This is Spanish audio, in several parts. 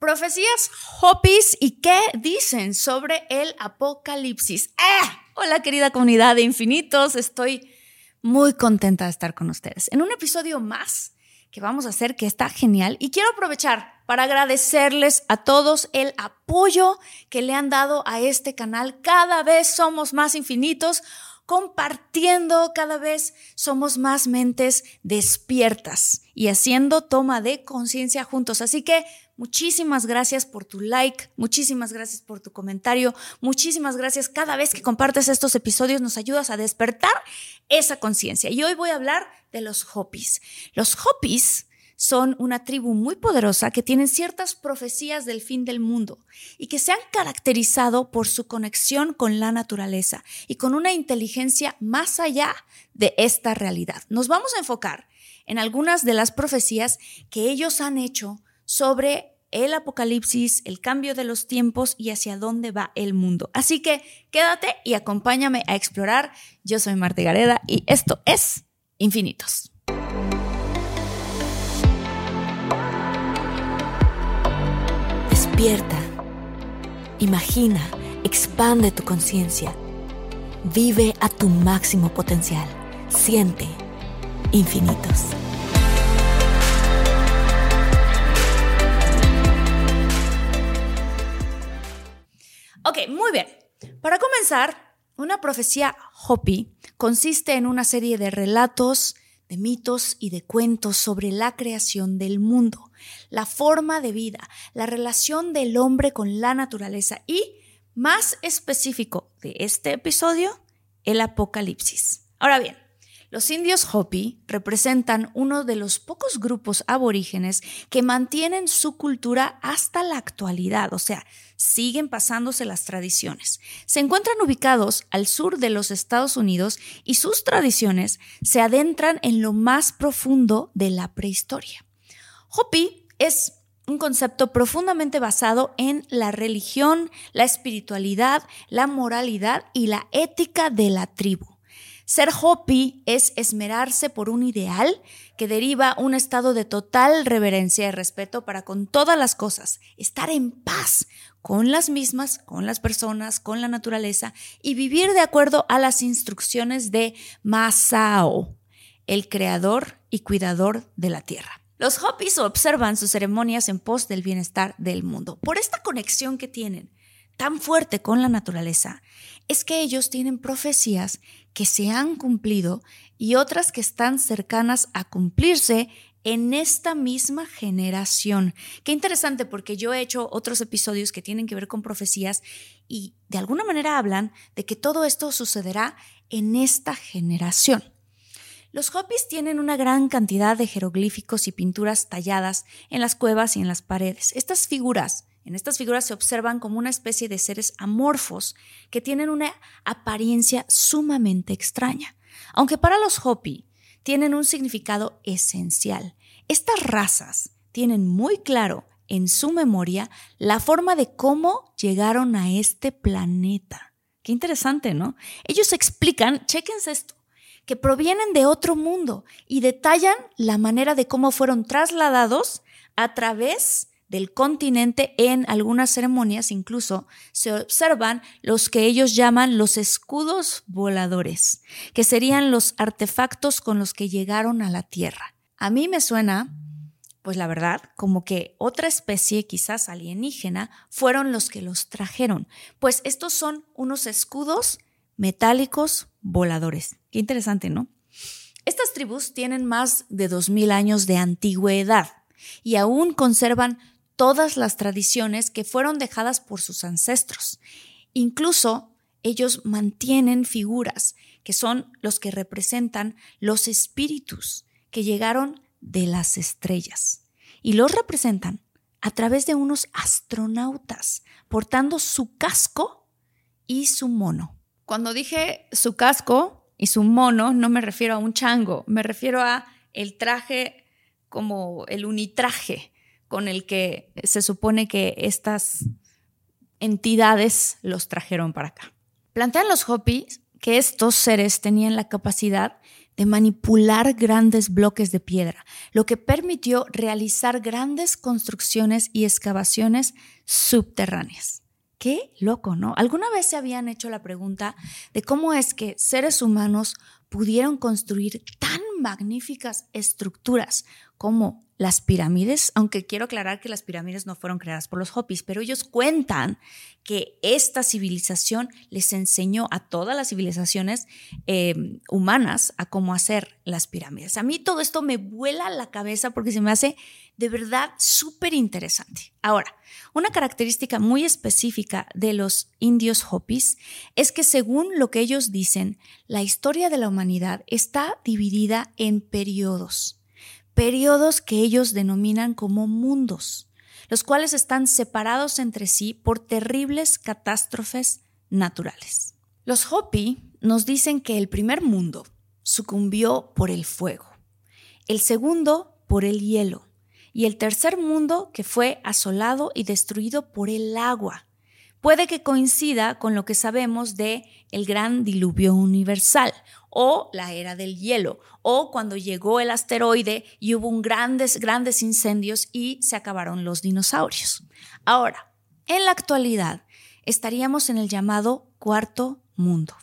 Profecías Hopis y qué dicen sobre el apocalipsis. ¡Ah! Hola querida comunidad de infinitos, estoy muy contenta de estar con ustedes en un episodio más que vamos a hacer que está genial y quiero aprovechar para agradecerles a todos el apoyo que le han dado a este canal. Cada vez somos más infinitos compartiendo, cada vez somos más mentes despiertas y haciendo toma de conciencia juntos. Así que muchísimas gracias por tu like, muchísimas gracias por tu comentario, muchísimas gracias cada vez que compartes estos episodios, nos ayudas a despertar esa conciencia. Y hoy voy a hablar de los Hopis. Los Hopis son una tribu muy poderosa que tienen ciertas profecías del fin del mundo y que se han caracterizado por su conexión con la naturaleza y con una inteligencia más allá de esta realidad. Nos vamos a enfocar en algunas de las profecías que ellos han hecho sobre el apocalipsis, el cambio de los tiempos y hacia dónde va el mundo. Así que quédate y acompáñame a explorar. Yo soy Marta Gareda y esto es Infinitos. Despierta, imagina, expande tu conciencia, vive a tu máximo potencial, siente infinitos. Ok, muy bien. Para comenzar, una profecía Hopi consiste en una serie de relatos, de mitos y de cuentos sobre la creación del mundo, la forma de vida, la relación del hombre con la naturaleza y, más específico de este episodio, el apocalipsis. Ahora bien, los indios Hopi representan uno de los pocos grupos aborígenes que mantienen su cultura hasta la actualidad, o sea, siguen pasándose las tradiciones. Se encuentran ubicados al sur de los Estados Unidos y sus tradiciones se adentran en lo más profundo de la prehistoria. Hopi es un concepto profundamente basado en la religión, la espiritualidad, la moralidad y la ética de la tribu. Ser Hopi es esmerarse por un ideal que deriva un estado de total reverencia y respeto para con todas las cosas, estar en paz con las mismas, con las personas, con la naturaleza y vivir de acuerdo a las instrucciones de Masao, el creador y cuidador de la tierra. Los Hopis observan sus ceremonias en pos del bienestar del mundo. Por esta conexión que tienen tan fuerte con la naturaleza, es que ellos tienen profecías que se han cumplido y otras que están cercanas a cumplirse en esta misma generación. Qué interesante porque yo he hecho otros episodios que tienen que ver con profecías y de alguna manera hablan de que todo esto sucederá en esta generación. Los Hopis tienen una gran cantidad de jeroglíficos y pinturas talladas en las cuevas y en las paredes. Estas figuras en estas figuras se observan como una especie de seres amorfos que tienen una apariencia sumamente extraña, aunque para los Hopi tienen un significado esencial. Estas razas tienen muy claro en su memoria la forma de cómo llegaron a este planeta. Qué interesante, ¿no? Ellos explican, chequense esto, que provienen de otro mundo y detallan la manera de cómo fueron trasladados a través del continente en algunas ceremonias incluso se observan los que ellos llaman los escudos voladores, que serían los artefactos con los que llegaron a la Tierra. A mí me suena pues la verdad, como que otra especie, quizás alienígena, fueron los que los trajeron, pues estos son unos escudos metálicos voladores. Qué interesante, ¿no? Estas tribus tienen más de 2.000 años de antigüedad y aún conservan todas las tradiciones que fueron dejadas por sus ancestros. Incluso ellos mantienen figuras que son los que representan los espíritus que llegaron de las estrellas y los representan a través de unos astronautas portando su casco y su mono. Cuando dije su casco y su mono, no me refiero a un chango, me refiero a el traje como el unitraje con el que se supone que estas entidades los trajeron para acá. Plantean los Hopis que estos seres tenían la capacidad de manipular grandes bloques de piedra, lo que permitió realizar grandes construcciones y excavaciones subterráneas. Qué loco, ¿no? ¿Alguna vez se habían hecho la pregunta de cómo es que seres humanos pudieron construir tan magníficas estructuras como las pirámides, aunque quiero aclarar que las pirámides no fueron creadas por los Hopis, pero ellos cuentan que esta civilización les enseñó a todas las civilizaciones eh, humanas a cómo hacer las pirámides. A mí todo esto me vuela la cabeza porque se me hace de verdad súper interesante. Ahora, una característica muy específica de los indios Hopis es que según lo que ellos dicen, la historia de la humanidad está dividida en periodos periodos que ellos denominan como mundos, los cuales están separados entre sí por terribles catástrofes naturales. Los Hopi nos dicen que el primer mundo sucumbió por el fuego, el segundo por el hielo y el tercer mundo que fue asolado y destruido por el agua. Puede que coincida con lo que sabemos de el gran diluvio universal o la era del hielo, o cuando llegó el asteroide y hubo un grandes, grandes incendios y se acabaron los dinosaurios. Ahora, en la actualidad, estaríamos en el llamado cuarto mundo,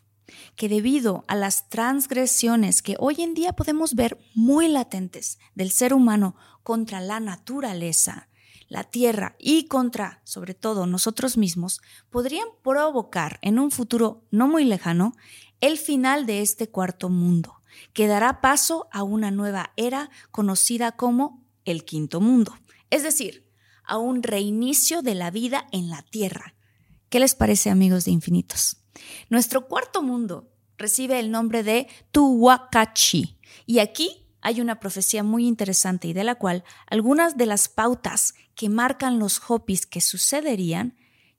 que debido a las transgresiones que hoy en día podemos ver muy latentes del ser humano contra la naturaleza, la Tierra y contra, sobre todo, nosotros mismos, podrían provocar en un futuro no muy lejano el final de este cuarto mundo, que dará paso a una nueva era conocida como el quinto mundo, es decir, a un reinicio de la vida en la Tierra. ¿Qué les parece amigos de infinitos? Nuestro cuarto mundo recibe el nombre de Tuwakachi y aquí hay una profecía muy interesante y de la cual algunas de las pautas que marcan los Hopis que sucederían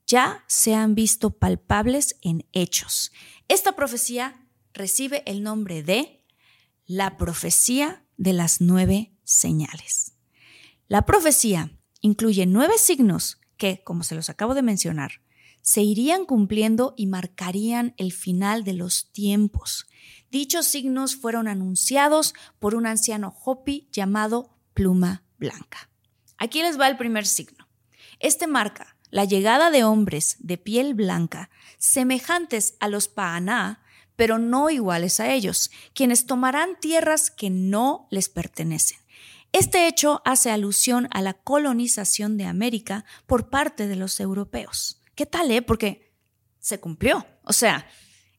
ya se han visto palpables en hechos. Esta profecía recibe el nombre de la profecía de las nueve señales. La profecía incluye nueve signos que, como se los acabo de mencionar, se irían cumpliendo y marcarían el final de los tiempos. Dichos signos fueron anunciados por un anciano Hopi llamado Pluma Blanca. Aquí les va el primer signo. Este marca la llegada de hombres de piel blanca, semejantes a los Paaná, pero no iguales a ellos, quienes tomarán tierras que no les pertenecen. Este hecho hace alusión a la colonización de América por parte de los europeos. ¿Qué tal, eh? Porque se cumplió. O sea,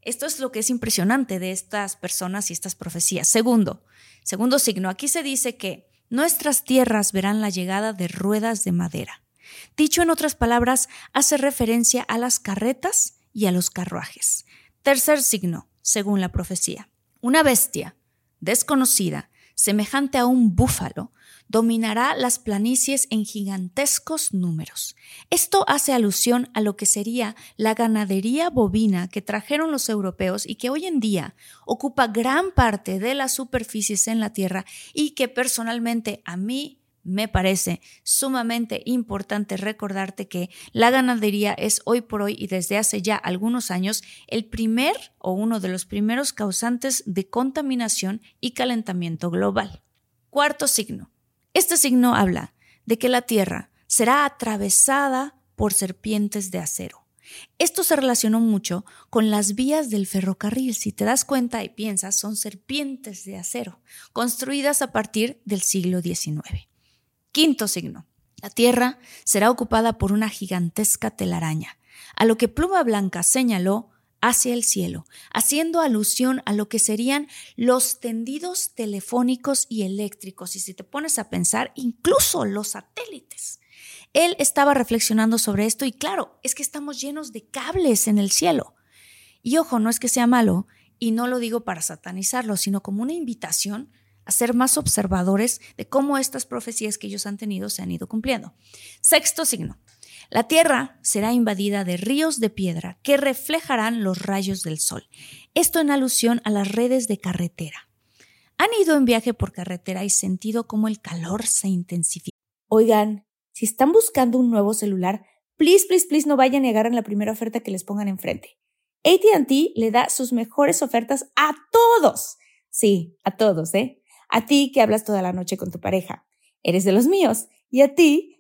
esto es lo que es impresionante de estas personas y estas profecías. Segundo, segundo signo, aquí se dice que nuestras tierras verán la llegada de ruedas de madera. Dicho en otras palabras, hace referencia a las carretas y a los carruajes. Tercer signo, según la profecía. Una bestia desconocida, semejante a un búfalo, dominará las planicies en gigantescos números. Esto hace alusión a lo que sería la ganadería bovina que trajeron los europeos y que hoy en día ocupa gran parte de las superficies en la Tierra y que personalmente a mí me parece sumamente importante recordarte que la ganadería es hoy por hoy y desde hace ya algunos años el primer o uno de los primeros causantes de contaminación y calentamiento global. Cuarto signo. Este signo habla de que la Tierra será atravesada por serpientes de acero. Esto se relacionó mucho con las vías del ferrocarril. Si te das cuenta y piensas, son serpientes de acero, construidas a partir del siglo XIX. Quinto signo. La Tierra será ocupada por una gigantesca telaraña, a lo que Pluma Blanca señaló hacia el cielo, haciendo alusión a lo que serían los tendidos telefónicos y eléctricos, y si te pones a pensar, incluso los satélites. Él estaba reflexionando sobre esto y claro, es que estamos llenos de cables en el cielo. Y ojo, no es que sea malo, y no lo digo para satanizarlo, sino como una invitación a ser más observadores de cómo estas profecías que ellos han tenido se han ido cumpliendo. Sexto signo. La tierra será invadida de ríos de piedra que reflejarán los rayos del sol. Esto en alusión a las redes de carretera. ¿Han ido en viaje por carretera y sentido cómo el calor se intensifica? Oigan, si están buscando un nuevo celular, please, please, please no vayan y agarren la primera oferta que les pongan enfrente. ATT le da sus mejores ofertas a todos. Sí, a todos, ¿eh? A ti que hablas toda la noche con tu pareja. Eres de los míos. Y a ti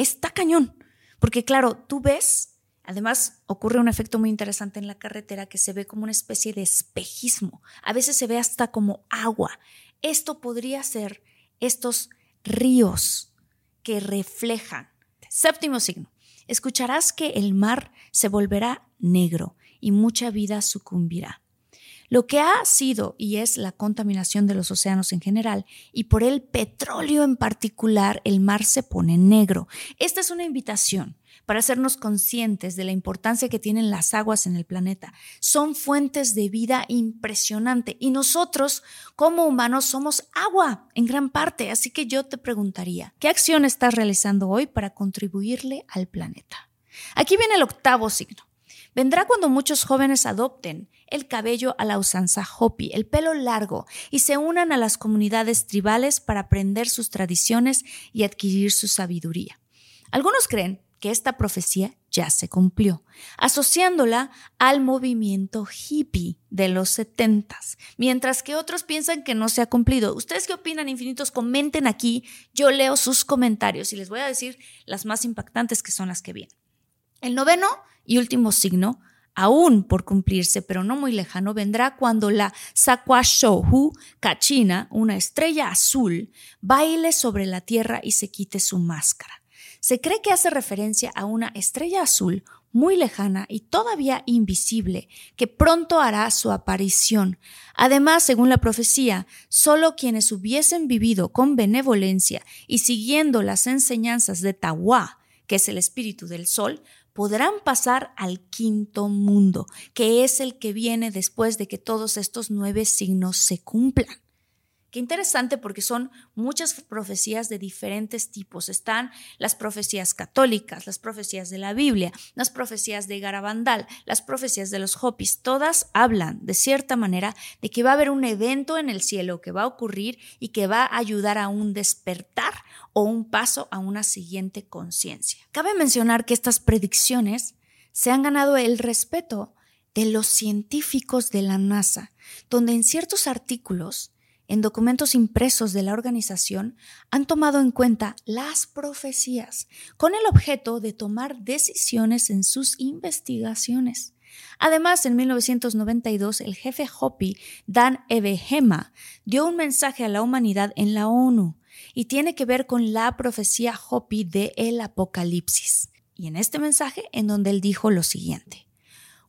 Está cañón. Porque claro, tú ves, además ocurre un efecto muy interesante en la carretera que se ve como una especie de espejismo. A veces se ve hasta como agua. Esto podría ser estos ríos que reflejan. Séptimo signo. Escucharás que el mar se volverá negro y mucha vida sucumbirá. Lo que ha sido y es la contaminación de los océanos en general y por el petróleo en particular, el mar se pone negro. Esta es una invitación para hacernos conscientes de la importancia que tienen las aguas en el planeta. Son fuentes de vida impresionante y nosotros como humanos somos agua en gran parte. Así que yo te preguntaría, ¿qué acción estás realizando hoy para contribuirle al planeta? Aquí viene el octavo signo. Vendrá cuando muchos jóvenes adopten el cabello a la usanza Hopi, el pelo largo, y se unan a las comunidades tribales para aprender sus tradiciones y adquirir su sabiduría. Algunos creen que esta profecía ya se cumplió, asociándola al movimiento hippie de los setentas, mientras que otros piensan que no se ha cumplido. ¿Ustedes qué opinan, infinitos? Comenten aquí, yo leo sus comentarios y les voy a decir las más impactantes que son las que vienen. El noveno y último signo, aún por cumplirse, pero no muy lejano, vendrá cuando la Sakwashohu Kachina, una estrella azul, baile sobre la tierra y se quite su máscara. Se cree que hace referencia a una estrella azul muy lejana y todavía invisible, que pronto hará su aparición. Además, según la profecía, solo quienes hubiesen vivido con benevolencia y siguiendo las enseñanzas de Tawa, que es el espíritu del sol, podrán pasar al quinto mundo, que es el que viene después de que todos estos nueve signos se cumplan. Qué interesante porque son muchas profecías de diferentes tipos. Están las profecías católicas, las profecías de la Biblia, las profecías de Garabandal, las profecías de los Hopis. Todas hablan de cierta manera de que va a haber un evento en el cielo que va a ocurrir y que va a ayudar a un despertar o un paso a una siguiente conciencia. Cabe mencionar que estas predicciones se han ganado el respeto de los científicos de la NASA, donde en ciertos artículos en documentos impresos de la organización han tomado en cuenta las profecías con el objeto de tomar decisiones en sus investigaciones. Además, en 1992, el jefe Hopi, Dan Ebehema, dio un mensaje a la humanidad en la ONU y tiene que ver con la profecía Hopi de el Apocalipsis. Y en este mensaje, en donde él dijo lo siguiente.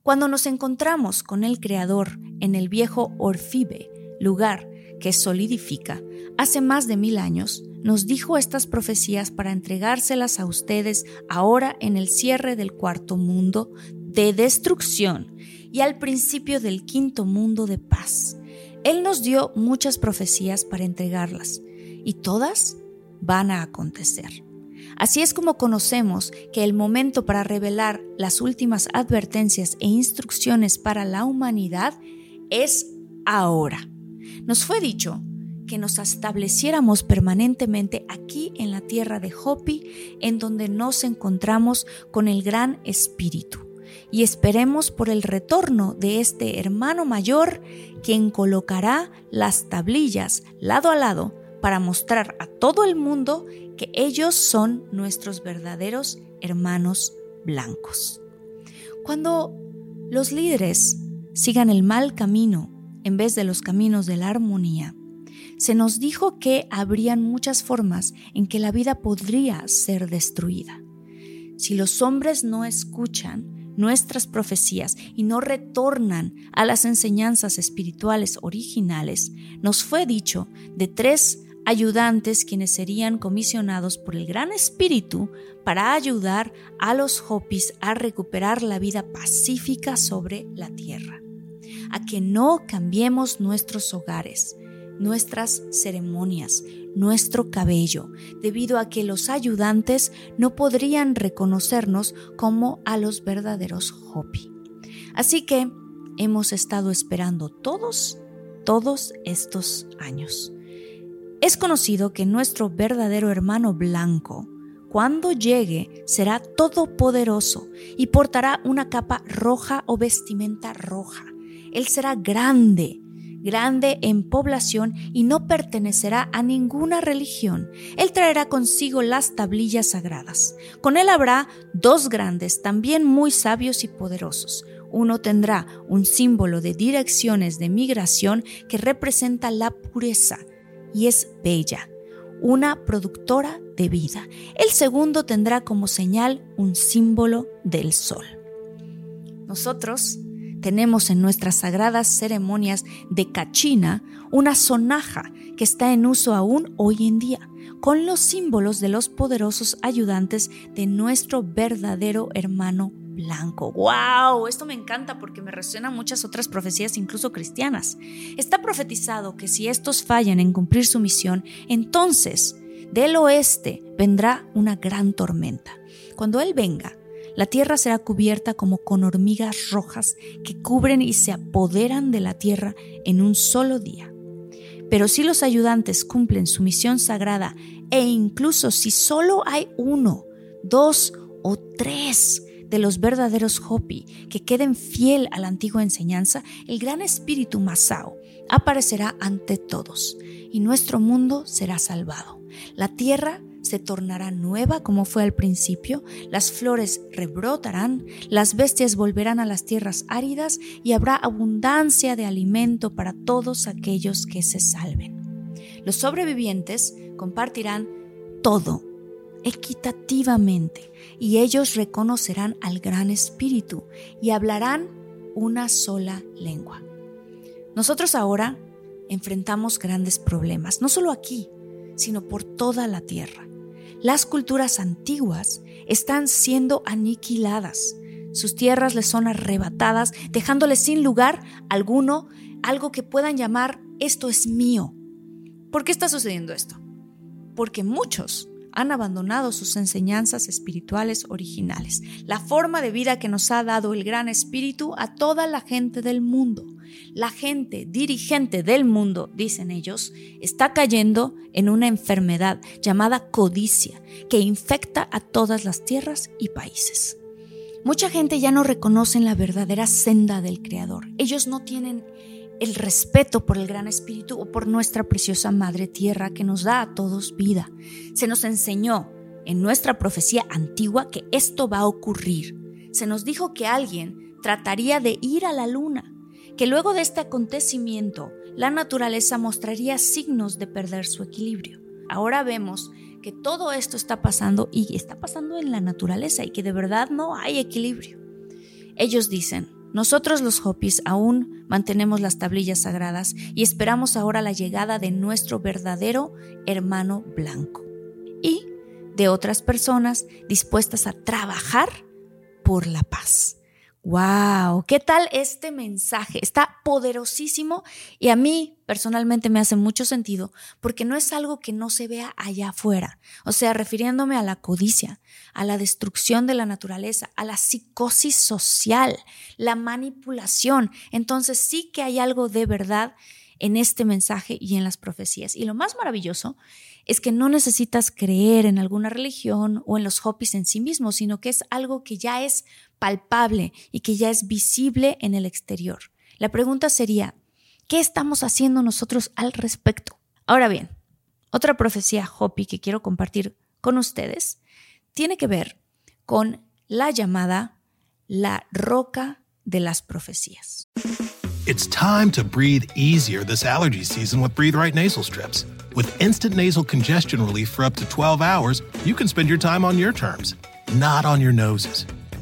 Cuando nos encontramos con el Creador en el viejo Orfibe, lugar que solidifica, hace más de mil años, nos dijo estas profecías para entregárselas a ustedes ahora en el cierre del cuarto mundo de destrucción y al principio del quinto mundo de paz. Él nos dio muchas profecías para entregarlas y todas van a acontecer. Así es como conocemos que el momento para revelar las últimas advertencias e instrucciones para la humanidad es ahora. Nos fue dicho que nos estableciéramos permanentemente aquí en la tierra de Hopi, en donde nos encontramos con el Gran Espíritu, y esperemos por el retorno de este hermano mayor, quien colocará las tablillas lado a lado para mostrar a todo el mundo que ellos son nuestros verdaderos hermanos blancos. Cuando los líderes sigan el mal camino en vez de los caminos de la armonía, se nos dijo que habrían muchas formas en que la vida podría ser destruida. Si los hombres no escuchan nuestras profecías y no retornan a las enseñanzas espirituales originales, nos fue dicho de tres ayudantes quienes serían comisionados por el Gran Espíritu para ayudar a los Hopis a recuperar la vida pacífica sobre la tierra, a que no cambiemos nuestros hogares, nuestras ceremonias, nuestro cabello, debido a que los ayudantes no podrían reconocernos como a los verdaderos Hopi. Así que hemos estado esperando todos, todos estos años. Es conocido que nuestro verdadero hermano blanco, cuando llegue, será todopoderoso y portará una capa roja o vestimenta roja. Él será grande, grande en población y no pertenecerá a ninguna religión. Él traerá consigo las tablillas sagradas. Con él habrá dos grandes, también muy sabios y poderosos. Uno tendrá un símbolo de direcciones de migración que representa la pureza y es bella, una productora de vida. El segundo tendrá como señal un símbolo del sol. Nosotros tenemos en nuestras sagradas ceremonias de Cachina una sonaja que está en uso aún hoy en día, con los símbolos de los poderosos ayudantes de nuestro verdadero hermano blanco. ¡Wow! Esto me encanta porque me resuena muchas otras profecías, incluso cristianas. Está profetizado que si estos fallan en cumplir su misión, entonces del oeste vendrá una gran tormenta. Cuando Él venga, la tierra será cubierta como con hormigas rojas que cubren y se apoderan de la tierra en un solo día. Pero si los ayudantes cumplen su misión sagrada e incluso si solo hay uno, dos o tres de los verdaderos Hopi que queden fiel a la antigua enseñanza, el gran espíritu Masao aparecerá ante todos y nuestro mundo será salvado. La tierra se tornará nueva como fue al principio, las flores rebrotarán, las bestias volverán a las tierras áridas y habrá abundancia de alimento para todos aquellos que se salven. Los sobrevivientes compartirán todo equitativamente y ellos reconocerán al gran espíritu y hablarán una sola lengua. Nosotros ahora enfrentamos grandes problemas, no solo aquí, sino por toda la tierra. Las culturas antiguas están siendo aniquiladas. Sus tierras les son arrebatadas, dejándoles sin lugar alguno algo que puedan llamar esto es mío. ¿Por qué está sucediendo esto? Porque muchos han abandonado sus enseñanzas espirituales originales, la forma de vida que nos ha dado el Gran Espíritu a toda la gente del mundo. La gente dirigente del mundo, dicen ellos, está cayendo en una enfermedad llamada codicia que infecta a todas las tierras y países. Mucha gente ya no reconoce la verdadera senda del Creador. Ellos no tienen el respeto por el Gran Espíritu o por nuestra preciosa Madre Tierra que nos da a todos vida. Se nos enseñó en nuestra profecía antigua que esto va a ocurrir. Se nos dijo que alguien trataría de ir a la luna, que luego de este acontecimiento la naturaleza mostraría signos de perder su equilibrio. Ahora vemos que todo esto está pasando y está pasando en la naturaleza y que de verdad no hay equilibrio. Ellos dicen, Nosotros los Hopis aún mantenemos las tablillas sagradas y esperamos ahora la llegada de nuestro verdadero hermano blanco y de otras personas dispuestas a trabajar por la paz. ¡Wow! ¿Qué tal este mensaje? Está poderosísimo y a mí personalmente me hace mucho sentido porque no es algo que no se vea allá afuera. O sea, refiriéndome a la codicia, a la destrucción de la naturaleza, a la psicosis social, la manipulación. Entonces sí que hay algo de verdad en este mensaje y en las profecías. Y lo más maravilloso es que no necesitas creer en alguna religión o en los hopis en sí mismos, sino que es algo que ya es palpable y que ya es visible en el exterior. La pregunta sería, ¿qué estamos haciendo nosotros al respecto? Ahora bien, otra profecía hopi que quiero compartir con ustedes tiene que ver con la llamada la roca de las profecías. It's time to breathe easier this allergy season with Breathe Right nasal strips. With instant nasal congestion relief for up to 12 hours, you can spend your time on your terms, not on your noses.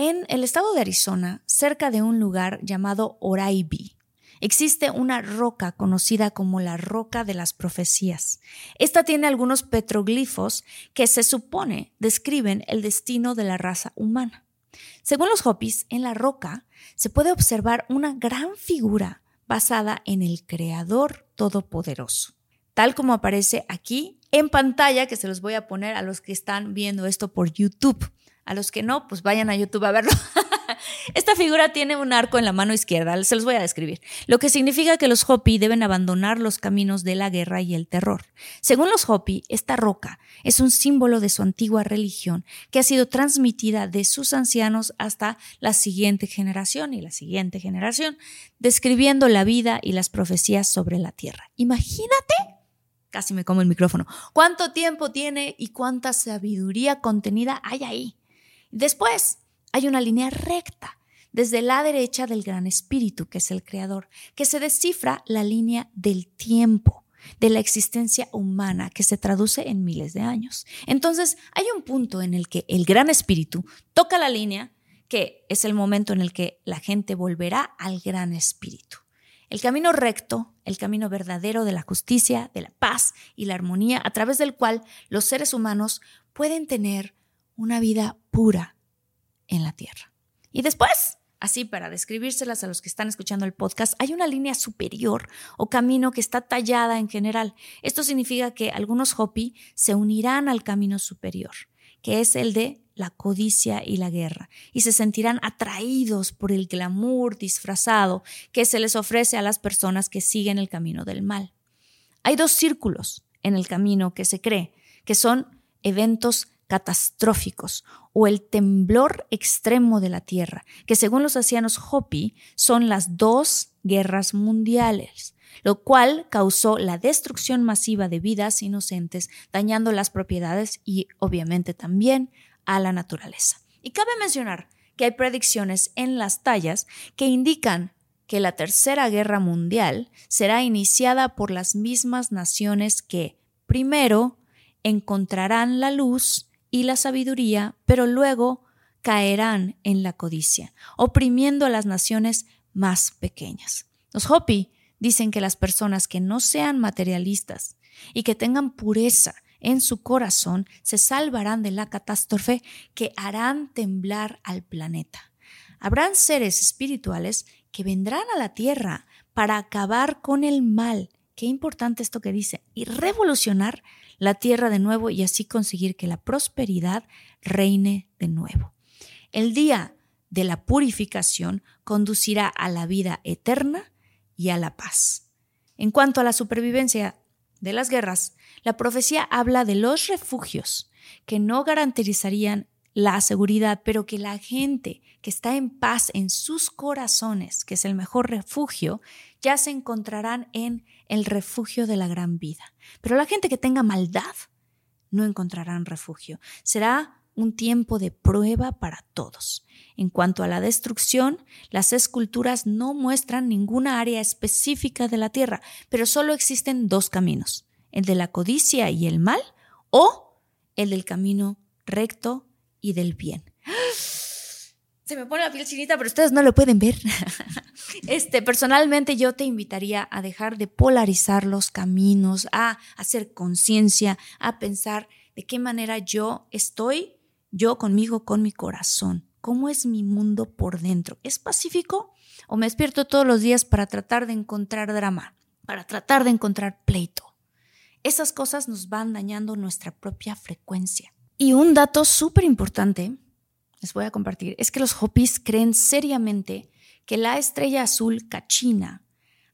En el estado de Arizona, cerca de un lugar llamado Oraibi, existe una roca conocida como la roca de las profecías. Esta tiene algunos petroglifos que se supone describen el destino de la raza humana. Según los Hopis, en la roca se puede observar una gran figura basada en el Creador Todopoderoso, tal como aparece aquí en pantalla, que se los voy a poner a los que están viendo esto por YouTube. A los que no, pues vayan a YouTube a verlo. Esta figura tiene un arco en la mano izquierda, se los voy a describir, lo que significa que los Hopi deben abandonar los caminos de la guerra y el terror. Según los Hopi, esta roca es un símbolo de su antigua religión que ha sido transmitida de sus ancianos hasta la siguiente generación y la siguiente generación, describiendo la vida y las profecías sobre la tierra. Imagínate casi me como el micrófono. ¿Cuánto tiempo tiene y cuánta sabiduría contenida hay ahí? Después hay una línea recta desde la derecha del Gran Espíritu, que es el Creador, que se descifra la línea del tiempo, de la existencia humana, que se traduce en miles de años. Entonces, hay un punto en el que el Gran Espíritu toca la línea, que es el momento en el que la gente volverá al Gran Espíritu. El camino recto, el camino verdadero de la justicia, de la paz y la armonía, a través del cual los seres humanos pueden tener una vida pura en la tierra. Y después, así para describírselas a los que están escuchando el podcast, hay una línea superior o camino que está tallada en general. Esto significa que algunos Hopi se unirán al camino superior, que es el de la codicia y la guerra, y se sentirán atraídos por el glamour disfrazado que se les ofrece a las personas que siguen el camino del mal. Hay dos círculos en el camino que se cree, que son eventos catastróficos o el temblor extremo de la Tierra, que según los ancianos Hopi son las dos guerras mundiales, lo cual causó la destrucción masiva de vidas inocentes, dañando las propiedades y obviamente también a la naturaleza. Y cabe mencionar que hay predicciones en las tallas que indican que la Tercera Guerra Mundial será iniciada por las mismas naciones que, primero, encontrarán la luz y la sabiduría, pero luego caerán en la codicia, oprimiendo a las naciones más pequeñas. Los Hopi dicen que las personas que no sean materialistas y que tengan pureza en su corazón se salvarán de la catástrofe que harán temblar al planeta. Habrán seres espirituales que vendrán a la tierra para acabar con el mal qué importante esto que dice, y revolucionar la tierra de nuevo y así conseguir que la prosperidad reine de nuevo. El día de la purificación conducirá a la vida eterna y a la paz. En cuanto a la supervivencia de las guerras, la profecía habla de los refugios que no garantizarían la seguridad, pero que la gente que está en paz en sus corazones, que es el mejor refugio, ya se encontrarán en el refugio de la gran vida. Pero la gente que tenga maldad no encontrarán refugio. Será un tiempo de prueba para todos. En cuanto a la destrucción, las esculturas no muestran ninguna área específica de la tierra, pero solo existen dos caminos, el de la codicia y el mal o el del camino recto y del bien. Se me pone la piel chinita, pero ustedes no lo pueden ver. Este, personalmente yo te invitaría a dejar de polarizar los caminos, a hacer conciencia, a pensar de qué manera yo estoy, yo conmigo, con mi corazón. ¿Cómo es mi mundo por dentro? ¿Es pacífico? ¿O me despierto todos los días para tratar de encontrar drama, para tratar de encontrar pleito? Esas cosas nos van dañando nuestra propia frecuencia. Y un dato súper importante, les voy a compartir, es que los Hopis creen seriamente que la estrella azul Cachina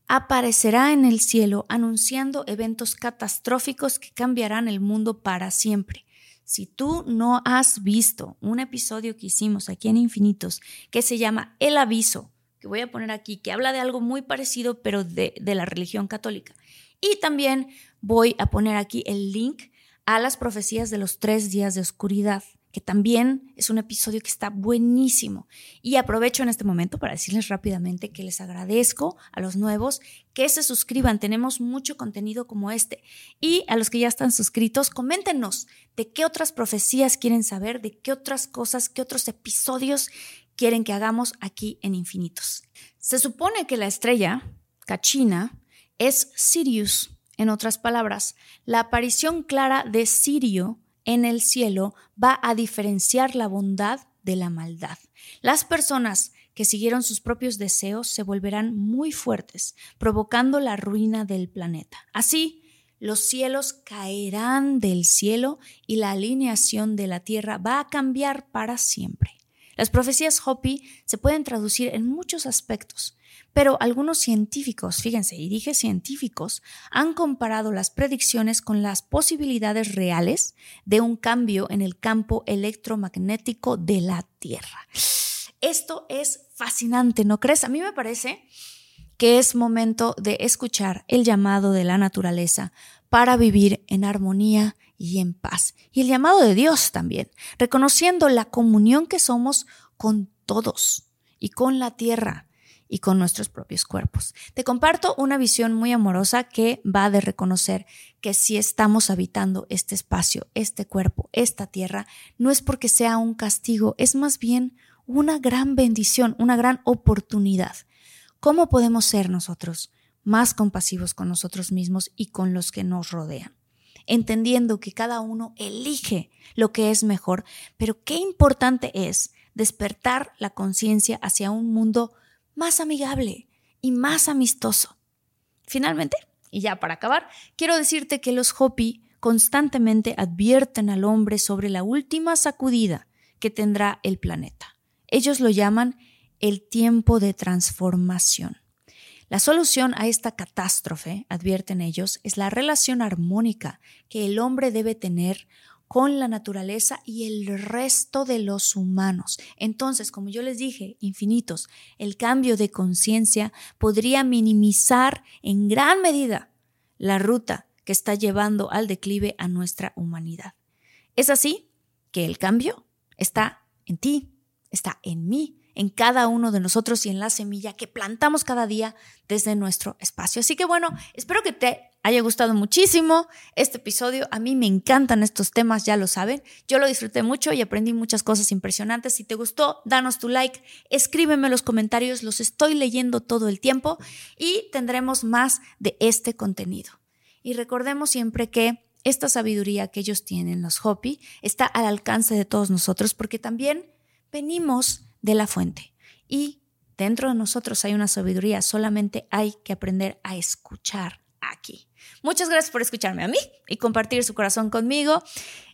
aparecerá en el cielo anunciando eventos catastróficos que cambiarán el mundo para siempre. Si tú no has visto un episodio que hicimos aquí en Infinitos que se llama El aviso, que voy a poner aquí, que habla de algo muy parecido pero de, de la religión católica. Y también voy a poner aquí el link a las profecías de los tres días de oscuridad, que también es un episodio que está buenísimo. Y aprovecho en este momento para decirles rápidamente que les agradezco a los nuevos que se suscriban. Tenemos mucho contenido como este. Y a los que ya están suscritos, coméntenos de qué otras profecías quieren saber, de qué otras cosas, qué otros episodios quieren que hagamos aquí en Infinitos. Se supone que la estrella, Cachina, es Sirius, en otras palabras, la aparición clara de Sirio en el cielo va a diferenciar la bondad de la maldad. Las personas que siguieron sus propios deseos se volverán muy fuertes, provocando la ruina del planeta. Así, los cielos caerán del cielo y la alineación de la tierra va a cambiar para siempre. Las profecías Hopi se pueden traducir en muchos aspectos, pero algunos científicos, fíjense, y dije científicos, han comparado las predicciones con las posibilidades reales de un cambio en el campo electromagnético de la Tierra. Esto es fascinante, ¿no crees? A mí me parece que es momento de escuchar el llamado de la naturaleza para vivir en armonía y en paz. Y el llamado de Dios también, reconociendo la comunión que somos con todos y con la tierra y con nuestros propios cuerpos. Te comparto una visión muy amorosa que va de reconocer que si estamos habitando este espacio, este cuerpo, esta tierra, no es porque sea un castigo, es más bien una gran bendición, una gran oportunidad. ¿Cómo podemos ser nosotros más compasivos con nosotros mismos y con los que nos rodean? Entendiendo que cada uno elige lo que es mejor, pero qué importante es despertar la conciencia hacia un mundo más amigable y más amistoso. Finalmente, y ya para acabar, quiero decirte que los Hopi constantemente advierten al hombre sobre la última sacudida que tendrá el planeta. Ellos lo llaman el tiempo de transformación. La solución a esta catástrofe, advierten ellos, es la relación armónica que el hombre debe tener con la naturaleza y el resto de los humanos. Entonces, como yo les dije, infinitos, el cambio de conciencia podría minimizar en gran medida la ruta que está llevando al declive a nuestra humanidad. Es así que el cambio está en ti, está en mí, en cada uno de nosotros y en la semilla que plantamos cada día desde nuestro espacio. Así que bueno, espero que te haya gustado muchísimo este episodio. A mí me encantan estos temas, ya lo saben. Yo lo disfruté mucho y aprendí muchas cosas impresionantes. Si te gustó, danos tu like, escríbeme los comentarios, los estoy leyendo todo el tiempo y tendremos más de este contenido. Y recordemos siempre que esta sabiduría que ellos tienen, los Hopi, está al alcance de todos nosotros porque también venimos de la fuente. Y dentro de nosotros hay una sabiduría, solamente hay que aprender a escuchar, aquí. Muchas gracias por escucharme a mí y compartir su corazón conmigo.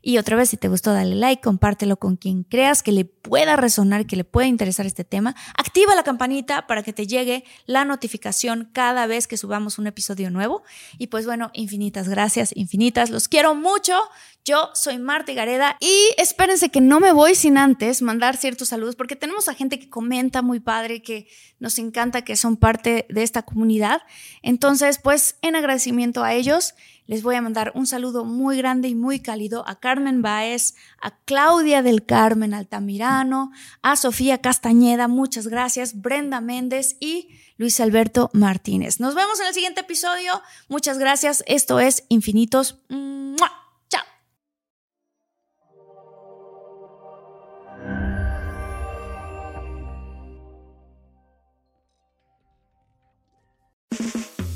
Y otra vez, si te gustó, dale like, compártelo con quien creas que le pueda resonar, que le pueda interesar este tema. Activa la campanita para que te llegue la notificación cada vez que subamos un episodio nuevo. Y pues bueno, infinitas gracias, infinitas. Los quiero mucho. Yo soy Marta Gareda y espérense que no me voy sin antes mandar ciertos saludos porque tenemos a gente que comenta muy padre, que nos encanta que son parte de esta comunidad. Entonces, pues en agradecimiento a ellos, les voy a mandar un saludo muy grande y muy cálido a Carmen Baez, a Claudia del Carmen Altamirano, a Sofía Castañeda, muchas gracias, Brenda Méndez y Luis Alberto Martínez. Nos vemos en el siguiente episodio. Muchas gracias. Esto es Infinitos.